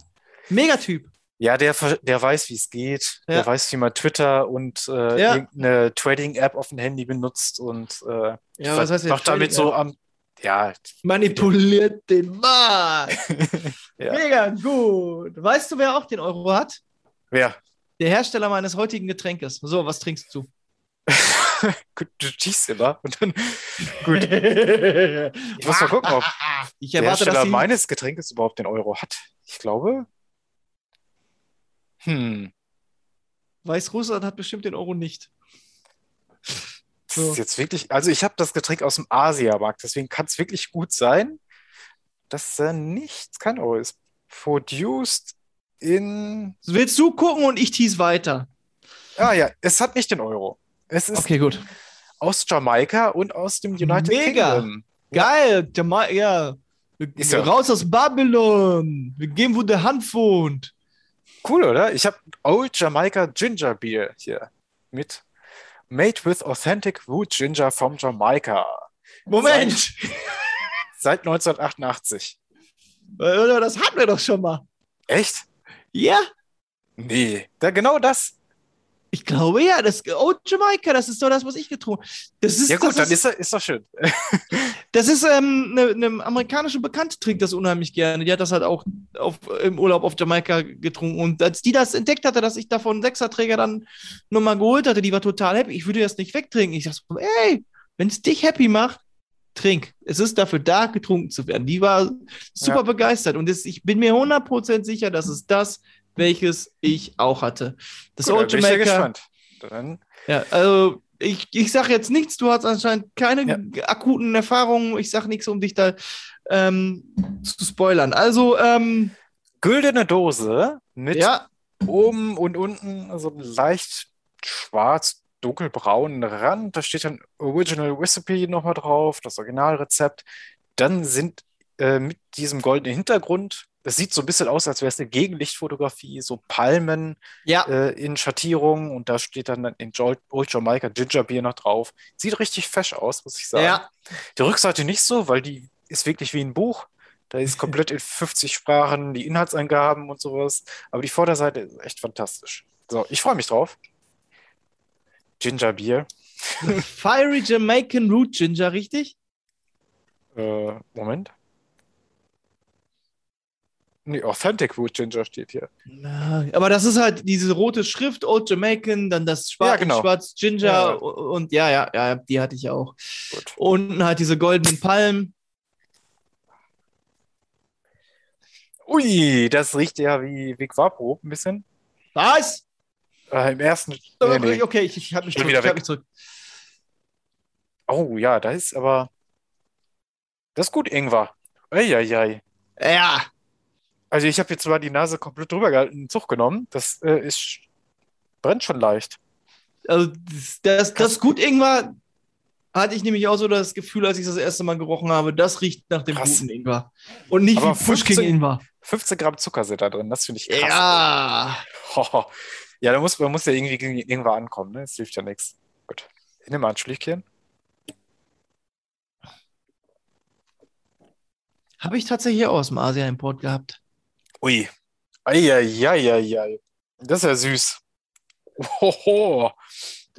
mega Typ. Ja, der, der weiß, wie es geht. Ja. Der weiß, wie man Twitter und äh, Ja. irgendeine Trading-App auf dem Handy benutzt und äh, Ja, macht damit so am. Ja, Manipuliert den Markt. Ja. Mega gut. Weißt du, wer auch den Euro hat? wer? Der Hersteller meines heutigen Getränkes. So, was trinkst du? Gut, Du schießt immer. Und dann, gut, ich muss mal gucken, ob Ich der erwarte, dass Hersteller meines Getränkes überhaupt den Euro hat. Ich glaube. Hm, Weißrussland hat bestimmt den Euro nicht. Das So. ist jetzt wirklich. Also, ich habe das Getränk aus dem Asiamarkt, deswegen kann es wirklich gut sein, dass er nicht kein Euro ist. Produced in. Willst du gucken und ich tease weiter? Ah ja, es hat nicht den Euro. Es ist Okay, gut. aus Jamaika und aus dem United Mega. Kingdom. Geil, Jama ja. Wir- Ist ja- Raus aus Babylon. Wir gehen, wo der Hand wohnt. Cool, oder? Ich habe Old Jamaica Ginger Beer hier mit. Made with authentic wood ginger from Jamaica. Moment. Seit 1988. Oder Das hatten wir doch schon mal. Echt? Ja? Nee. Da, genau das. Ich glaube ja. Das Old Jamaica, das ist doch das, was ich getrunken habe. Das ist, Ja gut, das dann ist, ist, ist doch schön. Das ist ähm, eine, eine amerikanische Bekannte trinkt das unheimlich gerne. Die hat das halt auch auf, im Urlaub auf Jamaika getrunken. Und als die das entdeckt hatte, dass ich davon einen Sechserträger dann nochmal geholt hatte, die war total happy. Ich würde das nicht wegtrinken. Ich dachte so, ey, wenn es dich happy macht, trink. Es ist dafür da, getrunken zu werden. Die war super Ja. begeistert. Und das, ich bin mir 100% sicher, dass es das, welches ich auch hatte. Das Gut, Old bin ich ja Jamaica. gespannt. Dann, Ja, also ich, ich sage jetzt nichts, du hast anscheinend keine Ja. akuten Erfahrungen. Ich sage nichts, um dich da ähm, zu spoilern. Also, ähm, güldene Dose mit ja, oben und unten so einem leicht schwarz, dunkelbraunen Rand. Da steht dann Original Recipe nochmal drauf, das Originalrezept. Dann sind äh, mit diesem goldenen Hintergrund, das sieht so ein bisschen aus, als wäre es eine Gegenlichtfotografie, so Palmen ja, äh, in Schattierungen und da steht dann in Old Jamaica Ginger Beer noch drauf. Sieht richtig fesch aus, muss ich sagen. ja. Die Rückseite nicht so, weil die ist wirklich wie ein Buch. Da ist komplett in 50 Sprachen die Inhaltsangaben und sowas. Aber die Vorderseite ist echt fantastisch. So, ich freue mich drauf. Ginger Beer. Fiery Jamaican Root Ginger, richtig? Äh, Moment. Nee, Authentic Root Ginger steht hier. Na, aber das ist halt diese rote Schrift, Old Jamaican, dann das Schwarz, Ja, genau. Schwarz Ginger Ja. und ja, ja, ja, die hatte ich auch. Gut. Unten halt diese goldenen Palmen. Ui, das riecht ja wie, wie Quapo, ein bisschen. Was? Äh, Im ersten. Nee, nee. Okay, ich, ich habe mich, zurück, wieder ich hab mich zurück. Oh ja, da ist aber. Das ist gut, Ingwer. Eieiei. Ja, Also ich habe jetzt mal die Nase komplett drüber gehalten, einen Zug genommen. Das äh, ist. brennt schon leicht. also das, das, das gut Ingwer hatte ich nämlich auch so das Gefühl, als ich das erste Mal gerochen habe, das riecht nach dem Krass. guten Ingwer. Und nicht Aber wie Pushking 15 Ingwer. 15 Gramm Zucker sind da drin, das finde ich krass. Ja. Ja, da muss, man muss ja irgendwie gegen Ingwer ankommen, ne? Das hilft ja nichts. Gut. Ich nehme mal ein Schlückchen. Habe ich tatsächlich auch aus dem Asien-Import gehabt. Ui. Eieieiei. Das ist ja süß. Hoho.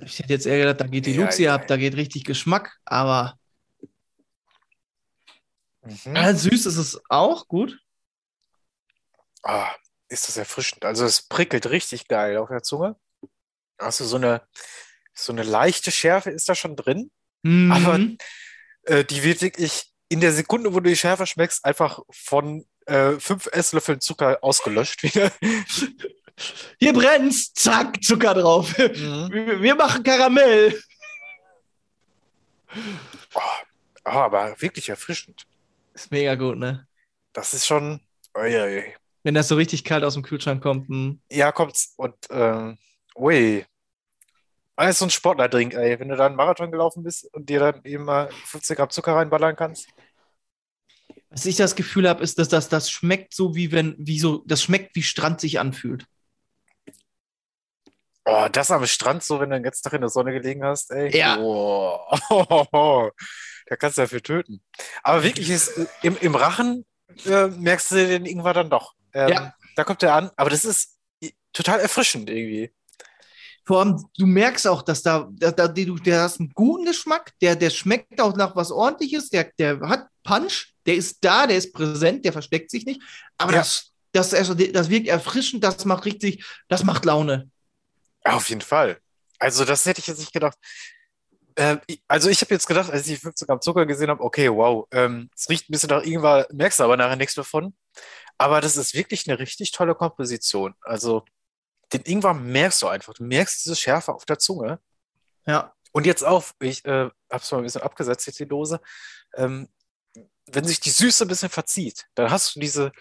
Ich hätte jetzt eher gedacht, da geht die Ja, Luxia ja, ab, da geht richtig Geschmack, aber Mhm. äh, süß ist es auch gut. Ah, ist das erfrischend. Also es prickelt richtig geil auf der Zunge. Also so eine, so eine leichte Schärfe ist da schon drin. Mhm. Aber äh, die wird wirklich in der Sekunde, wo du die Schärfe schmeckst, einfach von äh, fünf Esslöffeln Zucker ausgelöscht wieder. Hier brennt's, zack, Zucker drauf. Mhm. Wir, wir machen Karamell. Ah, aber wirklich erfrischend. Ist mega gut, ne? Das ist schon. Uiui. Wenn das so richtig kalt aus dem Kühlschrank kommt. hm. Ja, kommt's. Und, ähm, ui. Alles so ein Sportlerdrink, ey. Wenn du da einen Marathon gelaufen bist und dir dann eben mal 15 Gramm Zucker reinballern kannst. Was ich das Gefühl habe, ist, dass das, das schmeckt so wie wenn, wie so, das schmeckt wie Strand sich anfühlt. Oh, das am Strand, so wenn du den ganzen Tag in der Sonne gelegen hast, ey. Ja. Oh, da kannst du dafür töten. Aber wirklich ist äh, im, im Rachen äh, merkst du den Ingwer dann doch. Ähm, Ja. Da kommt er an, aber das ist i- total erfrischend irgendwie. Vor allem, du merkst auch, dass da, da, da du, der hat einen guten Geschmack, der, der schmeckt auch nach was ordentliches, der, der hat Punch, der ist da, der ist präsent, der versteckt sich nicht. Aber Ja. das, das, also, das wirkt erfrischend, das macht richtig, das macht Laune. Auf jeden Fall. Also, das hätte ich jetzt nicht gedacht. Ähm, also, ich habe jetzt gedacht, als ich 15 Gramm Zucker gesehen habe, okay, wow, ähm, es riecht ein bisschen nach Ingwer, merkst du aber nachher nichts davon. Aber das ist wirklich eine richtig tolle Komposition. Also, den Ingwer merkst du einfach. Du merkst diese Schärfe auf der Zunge. Ja. Und jetzt auch, ich äh, habe es mal ein bisschen abgesetzt, jetzt die Dose. Ähm, wenn sich die Süße ein bisschen verzieht, dann hast du diese,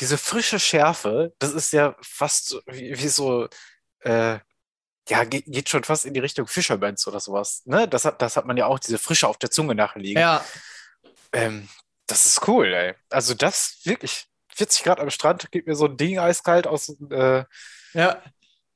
diese frische Schärfe. Das ist ja fast so wie, wie so, äh, ja, geht, geht schon fast in die Richtung Fischerbands oder sowas. Ne? Das hat, das hat man ja auch, diese Frische auf der Zunge nachliegen. Ja, Ähm, das ist cool, ey. Also das wirklich. 40 Grad am Strand, gibt mir so ein Ding eiskalt aus. Äh, ja.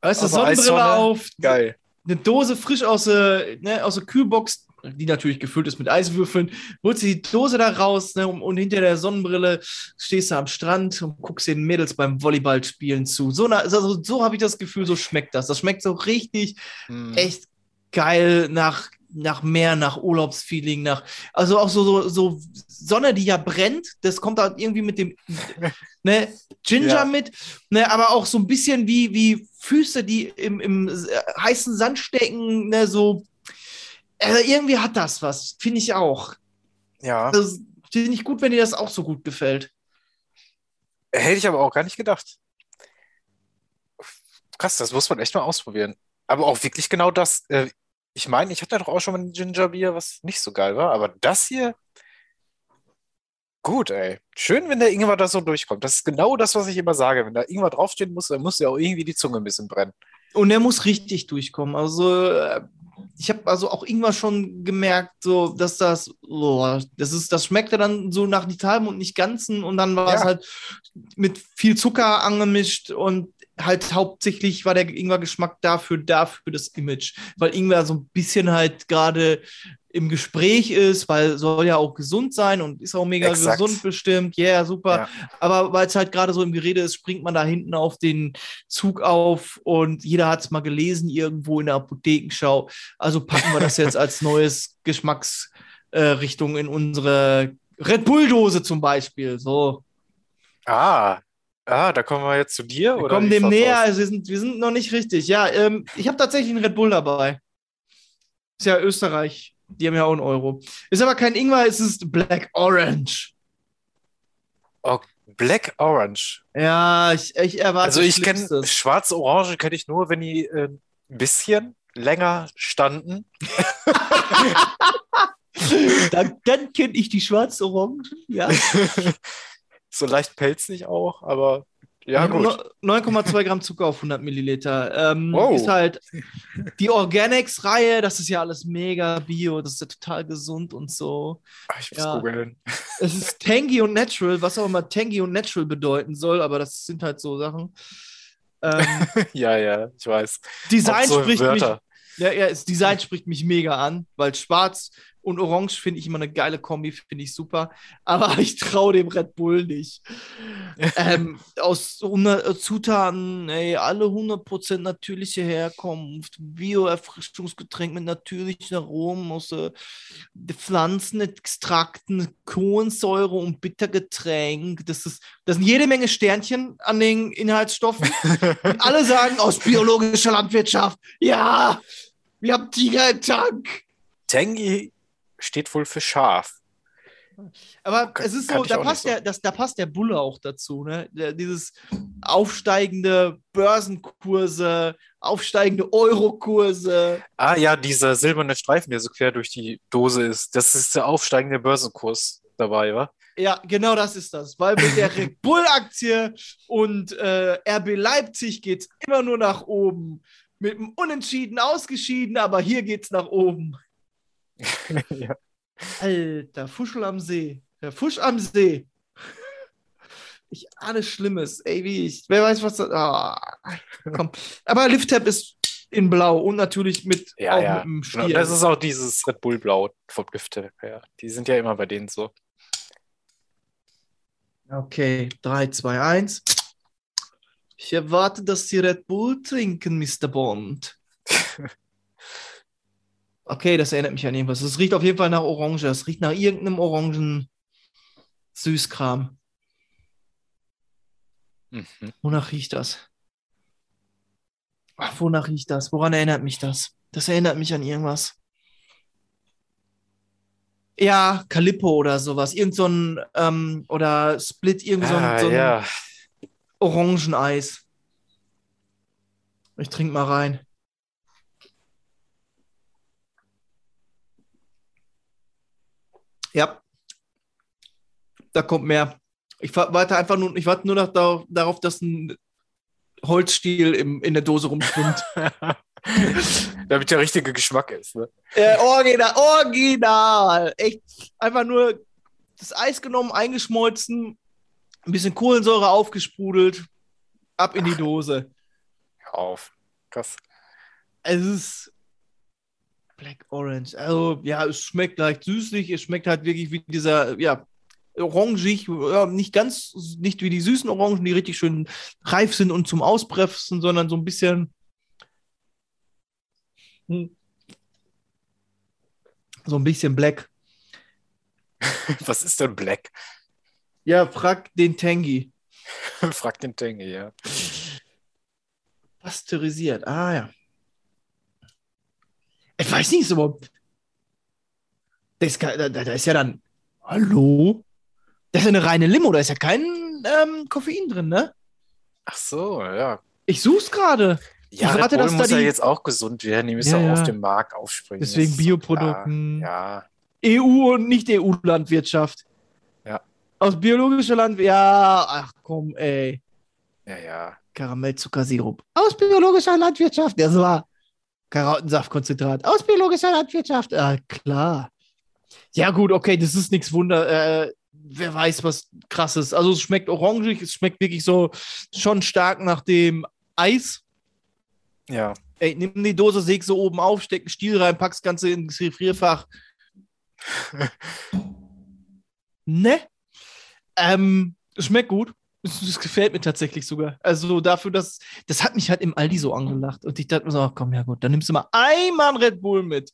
Weißt du, Sonnenbrille Eissonne. auf, geil. eine Dose frisch aus der, ne, aus der Kühlbox, die natürlich gefüllt ist mit Eiswürfeln, holst du die Dose da raus ne, und, hinter der Sonnenbrille stehst du am Strand und guckst den Mädels beim Volleyballspielen zu. So, also, so habe ich das Gefühl, so schmeckt das. Das schmeckt so richtig, Hm. echt geil nach, nach Meer, nach Urlaubsfeeling, nach, also auch so, so, so Sonne, die ja brennt, das kommt da irgendwie mit dem ne, Ginger Ja. mit, ne, aber auch so ein bisschen wie, wie Füße, die im, im äh, heißen Sand stecken, ne, so. Also irgendwie hat das was, finde ich auch. Ja. Das finde ich gut, wenn dir das auch so gut gefällt. Hätte ich aber auch gar nicht gedacht. Krass, das muss man echt mal ausprobieren. Aber auch wirklich genau das. Ich meine, ich hatte doch auch schon mal ein Gingerbier, was nicht so geil war, aber das hier, gut, ey. Schön, wenn der Ingwer da so durchkommt. Das ist genau das, was ich immer sage. Wenn da Ingwer draufstehen muss, dann muss ja auch irgendwie die Zunge ein bisschen brennen. Und der muss richtig durchkommen. Also, äh, ich habe also auch irgendwas schon gemerkt, so, dass das, oh, das ist, das schmeckte dann so nach halben und nicht ganzen und dann war es Ja. halt mit viel Zucker angemischt und halt hauptsächlich war der Ingwer-Geschmack dafür, dafür das Image, weil Ingwer so ein bisschen halt gerade im Gespräch ist, weil soll ja auch gesund sein und ist auch mega Exakt. gesund bestimmt. Ja, yeah, super. Ja. Aber weil es halt gerade so im Gerede ist, springt man da hinten auf den Zug auf und jeder hat es mal gelesen irgendwo in der Apothekenschau. Also packen wir das jetzt als neues Geschmacksrichtung in unsere Red Bull-Dose zum Beispiel. So, Ah, ah, da kommen wir jetzt zu dir, wir oder? kommen dem näher. Also wir, sind, wir sind noch nicht richtig. Ja, ähm, ich habe tatsächlich einen Red Bull dabei. Ist ja Österreich. Die haben ja auch einen Euro. Ist aber kein Ingwer, es ist Black Orange. Black Orange. Ja, ich, ich erwarte Also ich kenne. Schwarz-Orange kenne ich nur, wenn die äh, ein bisschen länger standen. Dann, dann kenne ich die Schwarz-Orangen. Ja. so leicht pelzig auch, aber ja gut. No- 9,2 Gramm Zucker auf 100 Milliliter. Ähm, Wow. Ist halt die Organics-Reihe, das ist ja alles mega bio, das ist ja total gesund und so. Ah, Ich muss Ja. googeln. Es ist Tangy und Natural, was auch immer Tangy und Natural bedeuten soll, aber das sind halt so Sachen. Ähm, ja, ja, ich weiß. Design so spricht mich, Wörter. ja, ja, das Design spricht mich mega an, weil schwarz und orange finde ich immer eine geile Kombi, finde ich super. Aber ich traue dem Red Bull nicht. ähm, aus 100 Zutaten, ey, alle 100% natürliche Herkunft, Bio-Erfrischungsgetränk mit natürlichen Aromen aus äh, Pflanzenextrakten, Kohlensäure und Bittergetränk. Das, ist, das sind jede Menge Sternchen an den Inhaltsstoffen. Und alle sagen aus biologischer Landwirtschaft, ja, wir haben Tiger im Tank. Tangy steht wohl für scharf. Aber Kann- es ist so, da passt, so. der, das, da passt der Bulle auch dazu, ne? Der, dieses aufsteigende Börsenkurse, aufsteigende Eurokurse. Ah ja, dieser silberne Streifen, der so quer durch die Dose ist. Das ist der aufsteigende Börsenkurs dabei, wa? Ja, genau das ist das. Weil mit der Red Bull-Aktie und äh, RB Leipzig geht es immer nur nach oben. Mit dem Unentschieden ausgeschieden, aber hier geht's nach oben. ja. Alter, Fuschel am See. Der Fusch am See. Ich ahne Schlimmes. Ey, wie ich. Wer weiß, was das. Ah, komm. Aber Lift-Tab ist in Blau und natürlich mit, Ja, auch ja. mit dem Stier. Das ist auch dieses Red Bull Blau vom Lüfte. Ja. Die sind ja immer bei denen so. Okay, 3, 2, 1. Ich erwarte, dass Sie Red Bull trinken, Mr. Bond. Okay, das erinnert mich an irgendwas. Es riecht auf jeden Fall nach Orange. Es riecht nach irgendeinem orangen Süßkram. Mhm. Wonach riecht das? Ach, wonach riecht das? Woran erinnert mich das? Das erinnert mich an irgendwas. Ja, Calippo oder sowas. Irgend so ein, ähm, oder Split, irgend so ein, Ah, so ein ja. Orangeneis. Ich trink mal rein. Ja. Da kommt mehr. Ich wa- warte einfach nur, ich warte nur noch darauf, dass ein Holzstiel im, in der Dose rumschwimmt. Damit der richtige Geschmack ist. Ne? äh, original, original. Echt. Einfach nur das Eis genommen, eingeschmolzen, ein bisschen Kohlensäure aufgesprudelt, ab in die Dose. Hör auf. Krass. Es ist Black Orange. Also, ja, es schmeckt leicht süßlich. Es schmeckt halt wirklich wie dieser, ja, orangig. Ja, nicht ganz, nicht wie die süßen Orangen, die richtig schön reif sind und zum Auspressen, sondern so ein bisschen. hm, So ein bisschen Black. Was ist denn Black? Ja, frag den Tangy. Frag den Tangy, ja. Pasteurisiert. Ah, ja. Ich weiß nicht so. Das ist, da, da ist ja dann. Hallo? Das ist ja eine reine Limo, da ist ja kein ähm, Koffein drin, ne? Ach so, ja. Ich such's gerade. Ja, Ich warte, Red Bull dass da muss ja die- jetzt auch gesund werden. Die müssen Ja, ja, ja. auf dem Markt aufspringen. Deswegen ist so Bioprodukten. klar. EU und nicht EU-Landwirtschaft. Ja. Aus biologischer Landwirtschaft. Ja, ach komm, ey. Ja, ja, ja. Karamellzuckersirup. Aus biologischer Landwirtschaft. Das war Karottensaftkonzentrat. Aus biologischer Landwirtschaft. Ah, klar. Ja, gut, okay, das ist nichts Wunder. Äh, wer weiß, was krasses. Also, es schmeckt orangig, es schmeckt wirklich so schon stark nach dem Eis. Ja, Ey, nimm die Dose, säg so oben auf, steck einen Stiel rein, pack's Ganze ins Gefrierfach. Ne? Ähm, schmeckt gut. Das, gefällt mir tatsächlich sogar. Also dafür, dass das hat mich halt im Aldi so angelacht. Und ich dachte mir so, ach komm, ja gut, dann nimmst du mal einmal einen Red Bull mit.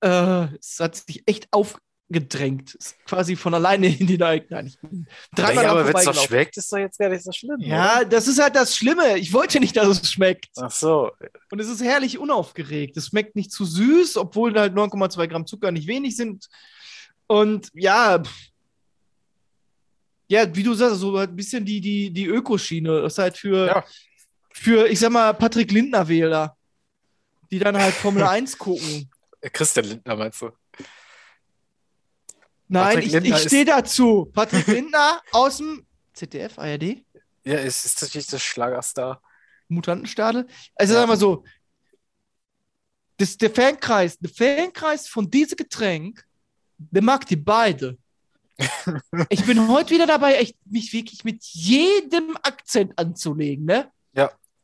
Äh, es hat sich echt aufgedrängt. Ist quasi von alleine in die Nein, nein, ich bin dreimal ja, aber wenn es doch schmeckt, ist doch jetzt gar nicht so schlimm. Ja, das ist halt das Schlimme. Ich wollte nicht, dass es schmeckt. Oder? Ach so. Und es ist herrlich unaufgeregt. Es schmeckt nicht zu süß, obwohl halt 9,2 Gramm Zucker nicht wenig sind. Und ja, pff. Ja, wie du sagst, so ein bisschen die, die, die Ökoschiene. Das ist halt für, Ja. für, ich sag mal, Patrick Lindner-Wähler, die dann halt Formel 1 gucken. Christian Lindner meinst du? Nein, Patrick ich, Lindner ich stehe dazu. Patrick Lindner aus dem ZDF, ARD, Ja, ist, ist natürlich der Schlagerstar. Mutantenstadel. Also Ja. sag mal so, das, der Fankreis, der Fankreis von diesem Getränk, der mag die beide. Ich bin heute wieder dabei, echt mich wirklich mit jedem Akzent anzulegen, ne?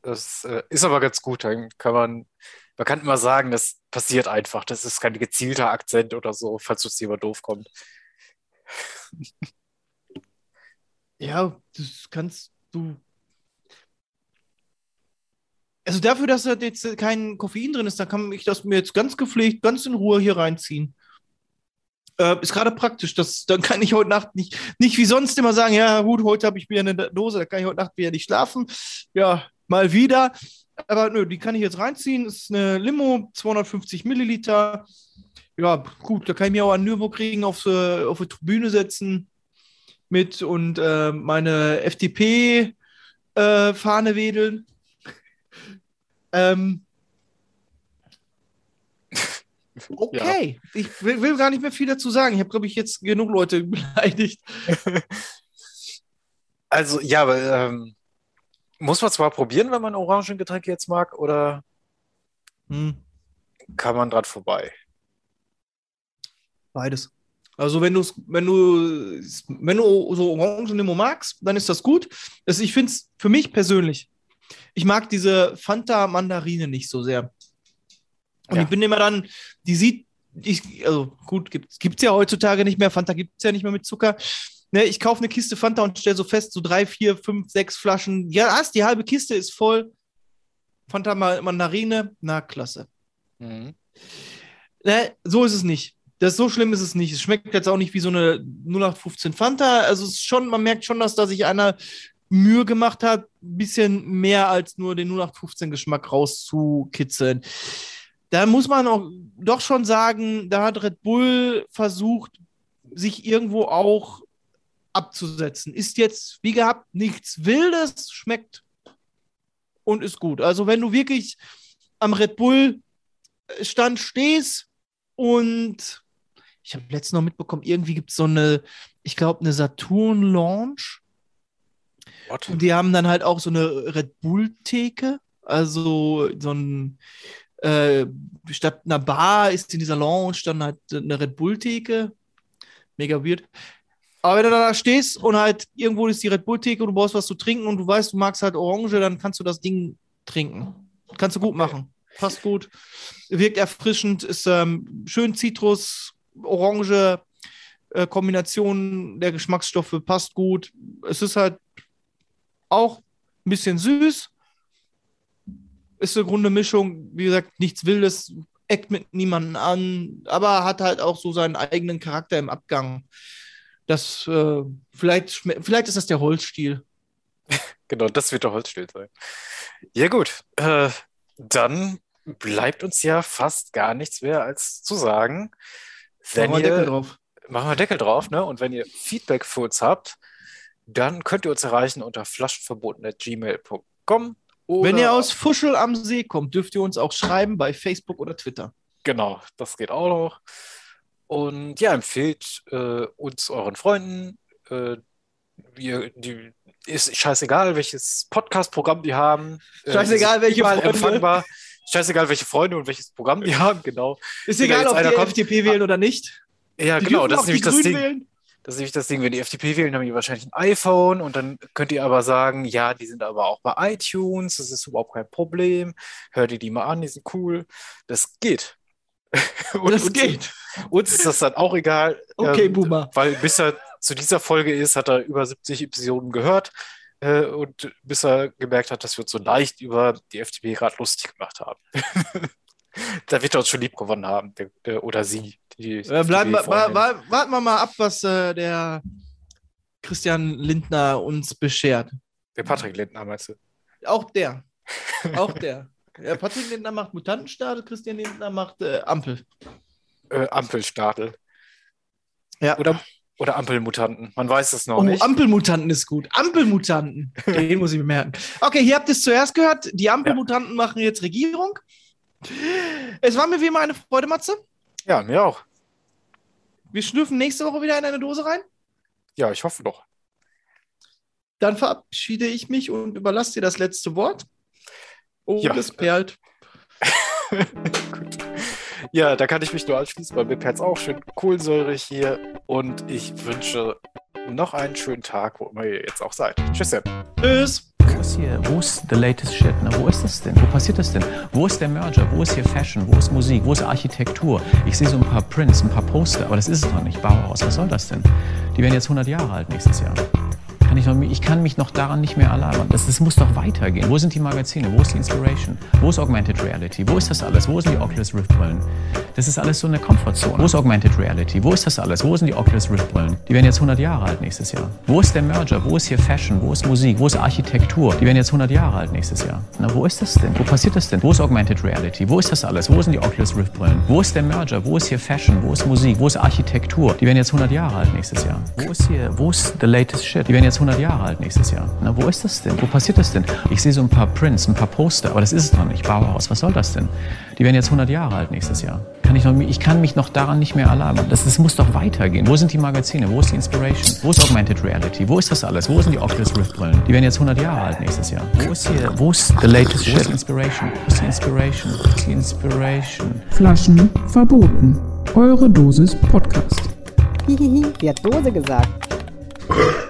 Das äh, ist aber ganz gut. Dann kann man, man kann immer sagen, das passiert einfach. Das ist kein gezielter Akzent oder so, falls uns jemand doof kommt. Ja, das kannst du. Also dafür, dass da jetzt kein Koffein drin ist, da kann ich das mir jetzt ganz gepflegt, ganz in Ruhe hier reinziehen. Äh, ist gerade praktisch. Das, dann kann ich heute Nacht nicht, nicht wie sonst immer sagen, ja gut, heute habe ich wieder eine Dose, da kann ich heute Nacht wieder nicht schlafen. Ja, mal wieder. Aber nö, die kann ich jetzt reinziehen. Ist eine Limo, 250 Milliliter. Ja, gut, da kann ich mir auch an Nürburgring auf, äh, auf die Tribüne setzen mit und äh, meine FDP-Fahne wedeln. ähm, okay, ich will, will gar nicht mehr viel dazu sagen. Ich habe, glaube ich, jetzt genug Leute beleidigt. Also, ja, aber ähm, muss man zwar probieren, wenn man Orangengetränke jetzt mag, oder Hm, kann man dran vorbei? beides. Also wenn du wenn du wenn du so Orangenlimo magst, dann ist das gut. Das, ich finde es für mich persönlich. Ich mag diese Fanta Mandarine nicht so sehr. Und Ja. ich bin immer dann, die sieht, ich, also gut, gibt es ja heutzutage nicht mehr. Fanta gibt es ja nicht mehr mit Zucker. Ne, ich kaufe eine Kiste Fanta und stelle so fest, so drei, vier, fünf, sechs Flaschen. Ja, hast, die halbe Kiste ist voll. Fanta Ma- Mandarine, na klasse. Mhm. Ne, so ist es nicht. Das so schlimm ist es nicht. Es schmeckt jetzt auch nicht wie so eine 0815 Fanta. Also es ist schon, man merkt schon, dass da sich einer Mühe gemacht hat, ein bisschen mehr als nur den 0815 Geschmack rauszukitzeln. Da muss man auch doch schon sagen, da hat Red Bull versucht, sich irgendwo auch abzusetzen. Ist jetzt, wie gehabt, nichts Wildes, schmeckt und ist gut. Also wenn du wirklich am Red Bull Stand stehst und ich habe letztens noch mitbekommen, irgendwie gibt es so eine, ich glaube, eine Saturn-Launch. Und die haben dann halt auch so eine Red Bull-Theke. Also so ein, äh, statt einer Bar ist in dieser Lounge dann halt eine Red Bull-Theke. Mega weird. Aber wenn du da stehst und halt irgendwo ist die Red Bull-Theke und du brauchst was zu trinken und du weißt, du magst halt Orange, dann kannst du das Ding trinken. Kannst du gut machen. Passt gut. Wirkt erfrischend, ist ähm, schön Zitrus, Orange, äh, Kombination der Geschmacksstoffe passt gut. Es ist halt auch ein bisschen süß. Ist eine runde Mischung, wie gesagt, nichts Wildes, eckt mit niemanden an, aber hat halt auch so seinen eigenen Charakter im Abgang. Das, äh, vielleicht, vielleicht ist das der Holzstil. Genau, das wird der Holzstiel sein. Ja, gut. Äh, dann bleibt uns ja fast gar nichts mehr als zu sagen. Wenn Machen wir Deckel drauf. machen wir Deckel drauf, ne? Und wenn ihr Feedback für uns habt, dann könnt ihr uns erreichen unter flaschenverboten.gmail.com Wenn oder ihr aus Fuschel am See kommt, dürft ihr uns auch schreiben bei Facebook oder Twitter. Genau, das geht auch noch. Und ja, empfehlt äh, uns euren Freunden. Äh, wir, die, ist scheißegal, welches Podcast-Programm die haben. Äh, Scheißegal, sind welche Freunde. empfangbar. Scheißegal, welche Freunde und welches Programm die haben, genau. Ist Wenn egal, ob die FDP wählen oder nicht. Ja, Die genau, das ist nämlich das Ding. wählen. Das ist nämlich das Ding, wenn die FDP wählen, haben die wahrscheinlich ein iPhone und dann könnt ihr aber sagen, ja, die sind aber auch bei iTunes, das ist überhaupt kein Problem. Hört ihr die mal an, die sind cool. Das geht. Und Das uns- geht. Uns ist das dann auch egal. Okay, ähm, Boomer. Weil bis er zu dieser Folge ist, hat er über 70 Episoden gehört äh, und bis er gemerkt hat, dass wir uns so leicht über die FDP gerade lustig gemacht haben. da wird er uns schon lieb gewonnen haben, der, der, oder sie. Die Äh, bleiben, warten wir mal ab, was äh, der Christian Lindner uns beschert. Der Patrick Lindner, meinst du? Auch der. Auch der. Ja, Patrick Lindner macht Mutantenstaat, Christian Lindner macht äh, Ampel. Äh, Ampelstadel. Ja. Oder, oder Ampelmutanten. Man weiß es noch Oh, nicht. Ampelmutanten ist gut. Ampelmutanten. Den muss ich mir merken. Okay, hier habt ihr es zuerst gehört. Die Ampelmutanten machen jetzt Regierung. Es war mir wie immer eine Freude, Matze. Ja, mir auch. Wir schlürfen nächste Woche wieder in eine Dose rein. Ja, ich hoffe doch. Dann verabschiede ich mich und überlasse dir das letzte Wort. Oh, Ja. das perlt. Gut. Ja, da kann ich mich nur anschließen, weil mir pert's auch schön kohlensäurig hier und ich wünsche noch einen schönen Tag, wo immer ihr jetzt auch seid. Tschüss. Dann. Tschüss. Wo ist hier, wo ist the latest shit? Ne? Wo ist das denn? Wo passiert das denn? Wo ist der Merger? Wo ist hier Fashion? Wo ist Musik? Wo ist Architektur? Ich sehe so ein paar Prints, ein paar Poster, aber das ist es doch nicht. Bauhaus, was soll das denn? Die werden jetzt 100 Jahre alt nächstes Jahr. Kann ich, noch, ich kann mich noch daran nicht mehr erlabern. Das, das muss doch weitergehen. Wo sind die Magazine? Wo ist die Inspiration? Wo ist Augmented Reality? Wo ist das alles? Wo sind die Oculus Rift Brillen? Das ist alles so eine Komfortzone. Wo ist Augmented Reality? Wo ist das alles? Wo sind die Oculus Rift Brillen? Die werden jetzt 100 Jahre alt nächstes Jahr. Wo ist der Merger? Wo ist hier Fashion? Wo ist Musik? Wo ist Architektur? Die werden jetzt 100 Jahre alt nächstes Jahr. Na, wo ist das denn? Wo passiert das denn? Wo ist Augmented Reality? Wo ist das alles? Wo sind die Oculus Rift Brillen? Wo ist der Merger? Wo ist hier Fashion? Wo ist Musik? Wo ist Architektur? Die werden jetzt 100 Jahre alt nächstes Jahr. Wo ist hier, wo ist the latest shit? Die werden jetzt 100 Jahre alt nächstes Jahr. Na, wo ist das denn? Wo passiert das denn? Ich sehe so ein paar Prints, ein paar Poster, aber das ist es noch nicht. Bauhaus, was soll das denn? Die werden jetzt 100 Jahre alt nächstes Jahr. Kann ich, noch, ich kann mich noch daran nicht mehr erlabern. Das, das muss doch weitergehen. Wo sind die Magazine? Wo ist die Inspiration? Wo ist Augmented Reality? Wo ist das alles? Wo sind die Oculus Rift Brillen? Die werden jetzt 100 Jahre alt nächstes Jahr. Wo ist hier, wo ist the latest shit? Wo ist die Inspiration? Wo ist die Inspiration? Wo ist die Inspiration? Flaschen verboten. Eure Dosis Podcast. Hihihi, wer hat Dose gesagt?